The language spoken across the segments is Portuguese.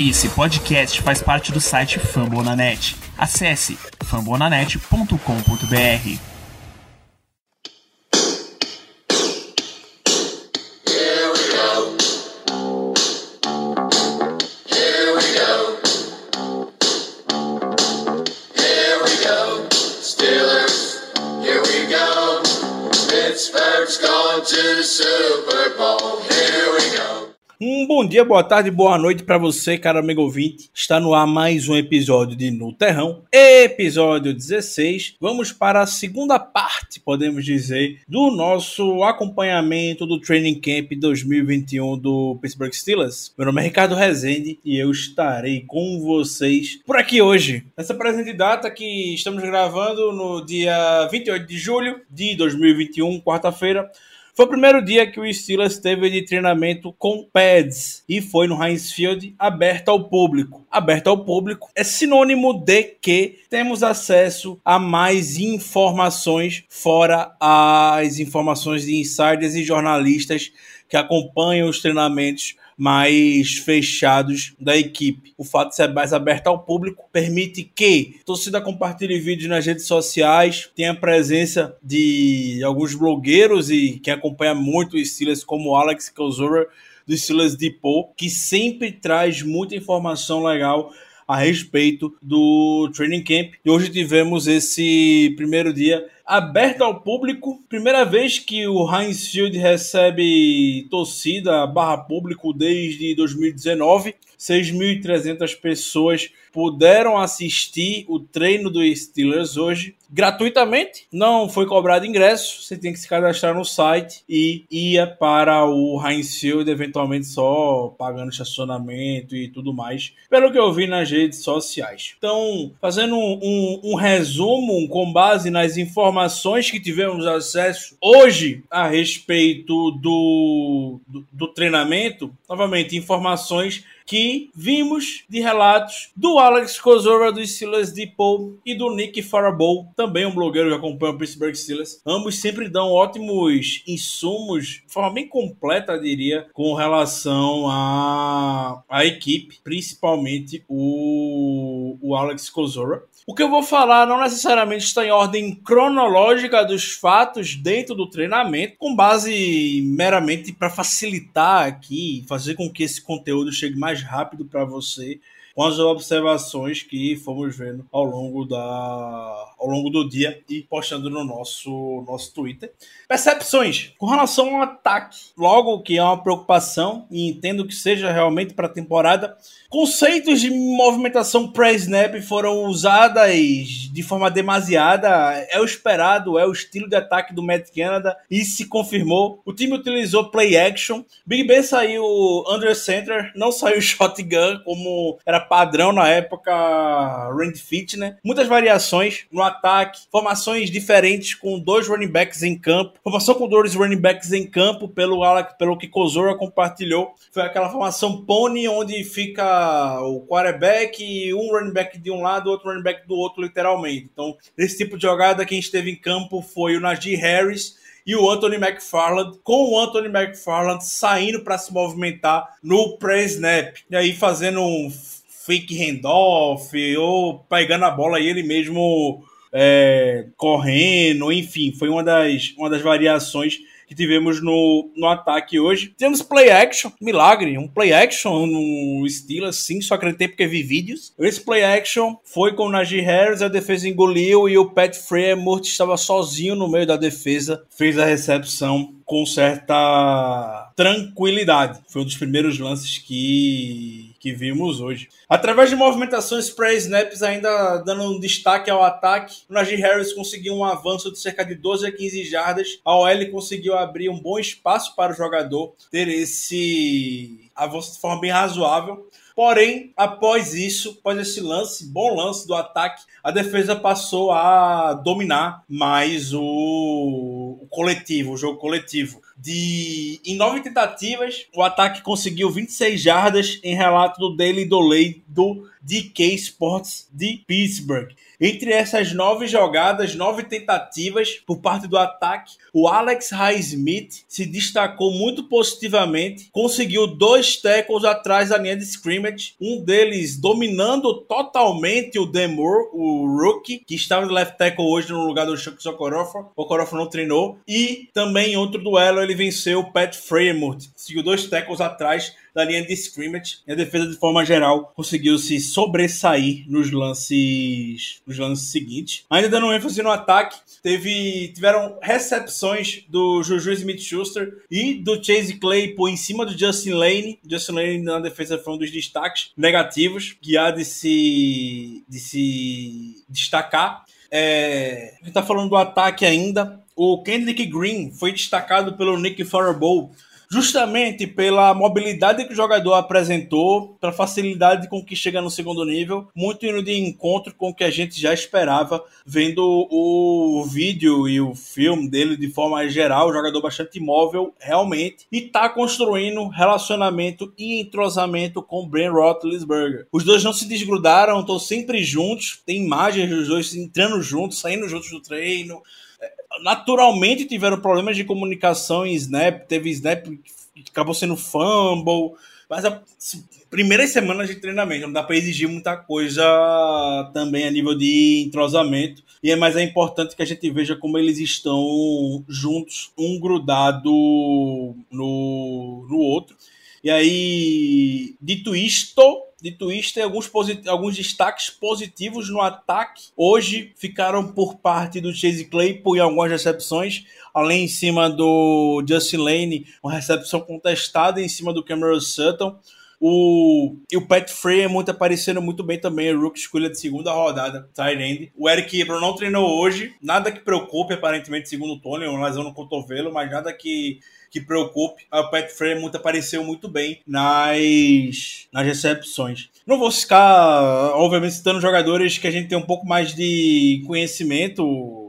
Esse podcast faz parte do site Fambonanet. Acesse fambonanet.com.br. Pittsburgh's going to the Super Um bom dia, boa tarde, boa noite para você, cara amigo ouvinte. Está no ar mais um episódio de No Terrão, episódio 16. Vamos para a segunda parte, podemos dizer, do nosso acompanhamento do Training Camp 2021 do Pittsburgh Steelers. Meu nome é Ricardo Rezende e eu estarei com vocês por aqui hoje. Nessa presente data que estamos gravando no dia 28 de julho de 2021, quarta-feira. Foi o primeiro dia que o Steelers teve de treinamento com pads e foi no Heinz Field aberto ao público. Aberto ao público é sinônimo de que temos acesso a mais informações fora as informações de insiders e jornalistas que acompanham os treinamentos mais fechados da equipe. O fato de ser mais aberto ao público permite que a torcida compartilhe vídeos nas redes sociais, tenha a presença de alguns blogueiros e quem acompanha muito os Steelers, como o Alex Kozora do Steelers Depot, que sempre traz muita informação legal a respeito do training camp. E hoje tivemos esse primeiro dia aberto ao público. Primeira vez que o Heinz Field recebe torcida barra público desde 2019. 6.300 pessoas puderam assistir o treino do Steelers hoje gratuitamente. Não foi cobrado ingresso, você tem que se cadastrar no site e ia para o Heinz Field, eventualmente só pagando estacionamento e tudo mais, pelo que eu vi nas redes sociais. Então, fazendo um, um, um resumo com base nas informações que tivemos acesso hoje a respeito do, do, do treinamento, novamente, informações que vimos de relatos do Alex Kozora do Steelers Depot e do Nick Farabaugh, também um blogueiro que acompanha o Pittsburgh Steelers. Ambos sempre dão ótimos insumos, de forma bem completa, diria, com relação à, à equipe, principalmente o, o Alex Kozora. O que eu vou falar não necessariamente está em ordem cronológica dos fatos dentro do treinamento, com base meramente para facilitar aqui, fazer com que esse conteúdo chegue mais rápido para você com as observações que fomos vendo ao longo, da, ao longo do dia e postando no nosso, nosso Twitter. Percepções com relação ao ataque. Logo que é uma preocupação e entendo que seja realmente para a temporada. Conceitos de movimentação pré-snap foram usadas de forma demasiada. É o esperado, é o estilo de ataque do Matt Canada e se confirmou. O time utilizou play action. Big Ben saiu under center, não saiu shotgun como era padrão na época Randy Fit, né? Muitas variações no ataque, formações diferentes com dois running backs em campo, formação com dois running backs em campo pelo Alec, pelo que Kozora compartilhou, foi aquela formação pony onde fica o quarterback e um running back de um lado, outro running back do outro, literalmente. Então, esse tipo de jogada quem esteve em campo foi o Najee Harris e o Anthony McFarland, com o Anthony McFarland saindo para se movimentar no pré-snap. E aí fazendo um fake handoff ou pegando a bola e ele mesmo é, correndo, enfim, foi uma das, uma das variações que tivemos no, no ataque hoje. Temos play action, milagre, um play action no estilo assim, só acreditei porque vi vídeos. Esse play action foi com o Najee Harris, a defesa engoliu e o Pat Fremont estava sozinho no meio da defesa, fez a recepção com certa tranquilidade. Foi um dos primeiros lances que, que vimos hoje. Através de movimentações pré-snaps, ainda dando um destaque ao ataque, o Najee Harris conseguiu um avanço de cerca de 12 a 15 jardas. A OL conseguiu abrir um bom espaço para o jogador ter esse avanço de forma bem razoável. Porém, após isso, após esse lance, bom lance do ataque, a defesa passou a dominar mais o, o coletivo, o jogo coletivo. De, em nove tentativas, o ataque conseguiu 26 jardas em relato do Daily Dolay do DK Sports de Pittsburgh. Entre essas nove jogadas, nove tentativas por parte do ataque, o Alex Highsmith se destacou muito positivamente, conseguiu dois tackles atrás da linha de scrimmage um deles dominando totalmente o Demore, o rookie, que estava no left tackle hoje no lugar do Chuck Okorofa. O Okorofa não treinou. E também em outro duelo ele venceu o Pat Fremont, seguiu dois tackles atrás da linha de scrimmage. E a defesa, de forma geral, conseguiu se sobressair nos lances, nos lances seguintes. Ainda dando ênfase no ataque, teve, tiveram recepções do Juju Smith-Schuster e do Chase Claypool em cima do Justin Lane. Justin Lane na defesa foi um dos destaques negativos, que há de se, de se destacar. É, a gente tá falando do ataque ainda. O Kendrick Green foi destacado pelo Nick Farabo justamente pela mobilidade que o jogador apresentou, pela facilidade com que chega no segundo nível, muito indo de encontro com o que a gente já esperava, vendo o vídeo e o filme dele de forma geral, jogador bastante imóvel, realmente, e tá construindo relacionamento e entrosamento com Ben Roethlisberger. Os dois não se desgrudaram, estão sempre juntos, tem imagens dos dois entrando juntos, saindo juntos do treino, naturalmente tiveram problemas de comunicação em Snap, teve Snap que acabou sendo fumble, mas a primeiras semanas de treinamento não dá para exigir muita coisa também a nível de entrosamento. E é mais é importante que a gente veja como eles estão juntos, um grudado no, no outro. E aí, dito isto, Isto, tem alguns, alguns destaques positivos no ataque. Hoje ficaram por parte do Chase Claypool em algumas recepções, além em cima do Justin Lane, uma recepção contestada em cima do Cameron Sutton. O, e o Pat Frey muito aparecendo muito bem também, o Rook escolha de segunda rodada, tight O Eric Ebron não treinou hoje, nada que preocupe, aparentemente, segundo o Tony, uma lesão no cotovelo, mas nada que que preocupe. A Pat Fremont apareceu muito bem nas, nas recepções. Não vou ficar, obviamente, citando jogadores que a gente tem um pouco mais de conhecimento.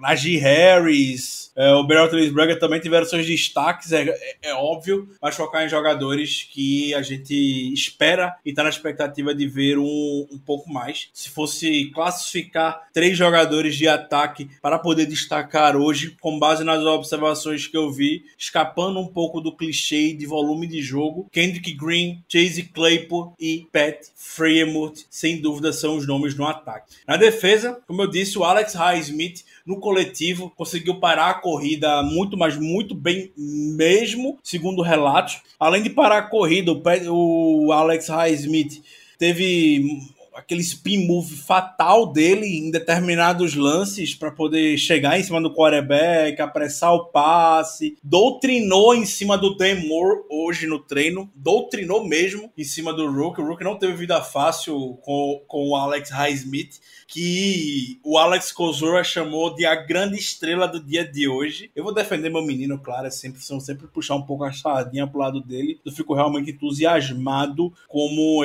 Najee Harris, é, o Bertolis Braga também tiveram seus destaques, é, é, é, óbvio, mas focar em jogadores que a gente espera e está na expectativa de ver um, um pouco mais. Se fosse classificar três jogadores de ataque para poder destacar hoje, com base nas observações que eu vi, escapando um pouco do clichê de volume de jogo, Kendrick Green, Chase Claypool e Pat Fremont, sem dúvida, são os nomes no ataque. Na defesa, como eu disse, o Alex Highsmith no coletivo conseguiu parar a corrida muito, mas muito bem mesmo, segundo relatos. Além de parar a corrida, o Alex Highsmith teve aquele spin move fatal dele em determinados lances para poder chegar em cima do quarterback, apressar o passe, doutrinou em cima do Dan Moore hoje no treino, doutrinou mesmo em cima do Rook. O Rook não teve vida fácil com, com o Alex Highsmith que o Alex Kozora chamou de a grande estrela do dia de hoje. Eu vou defender meu menino, claro, é sempre, sempre puxar um pouco a sardinha pro lado dele. Eu fico realmente entusiasmado como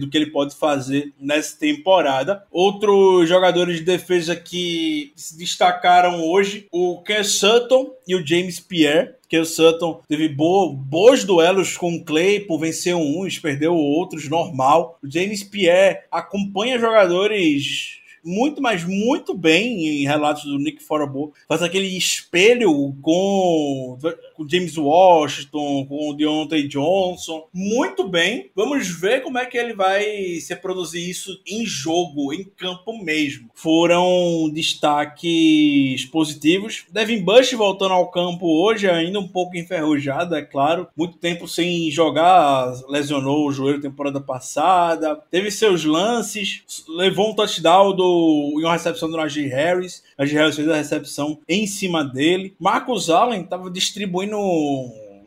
do que ele pode fazer nessa temporada. Outros jogadores de defesa que se destacaram hoje, o Ken Sutton e o James Pierre que o Sutton teve bo bons duelos com o Claypool, venceu uns, perdeu outros, normal. O James Pierre acompanha jogadores muito, mas muito bem em relatos do Nick Forabo. Faz aquele espelho com, com James Washington, com o Deontay Johnson. Muito bem. Vamos ver como é que ele vai se produzir isso em jogo, em campo mesmo. Foram destaques positivos. Devin Bush voltando ao campo hoje, ainda um pouco enferrujado, é claro. Muito tempo sem jogar, lesionou o joelho temporada passada. Teve seus lances, levou um touchdown do em uma recepção do Najee Harris. Najee Harris fez a recepção em cima dele. Marcos Allen estava distribuindo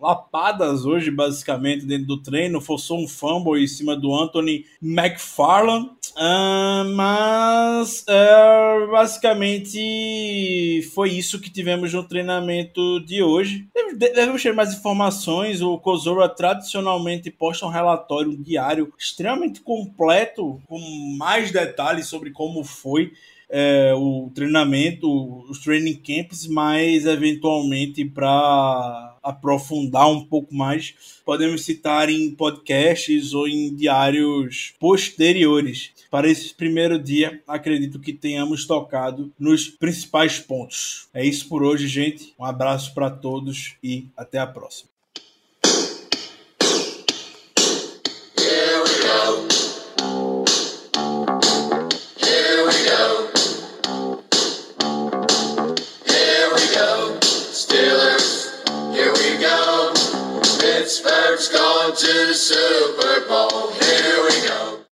lapadas hoje, basicamente, dentro do treino. Forçou um fumble em cima do Anthony McFarland. Uh, mas uh, basicamente foi isso que tivemos no treinamento de hoje. Devemos ter mais informações. O Kozora tradicionalmente posta um relatório diário extremamente completo, com mais detalhes sobre como foi é, o treinamento, os training camps, mas eventualmente para aprofundar um pouco mais, podemos citar em podcasts ou em diários posteriores. Para esse primeiro dia, acredito que tenhamos tocado nos principais pontos. É isso por hoje, gente. Um abraço para todos e até a próxima.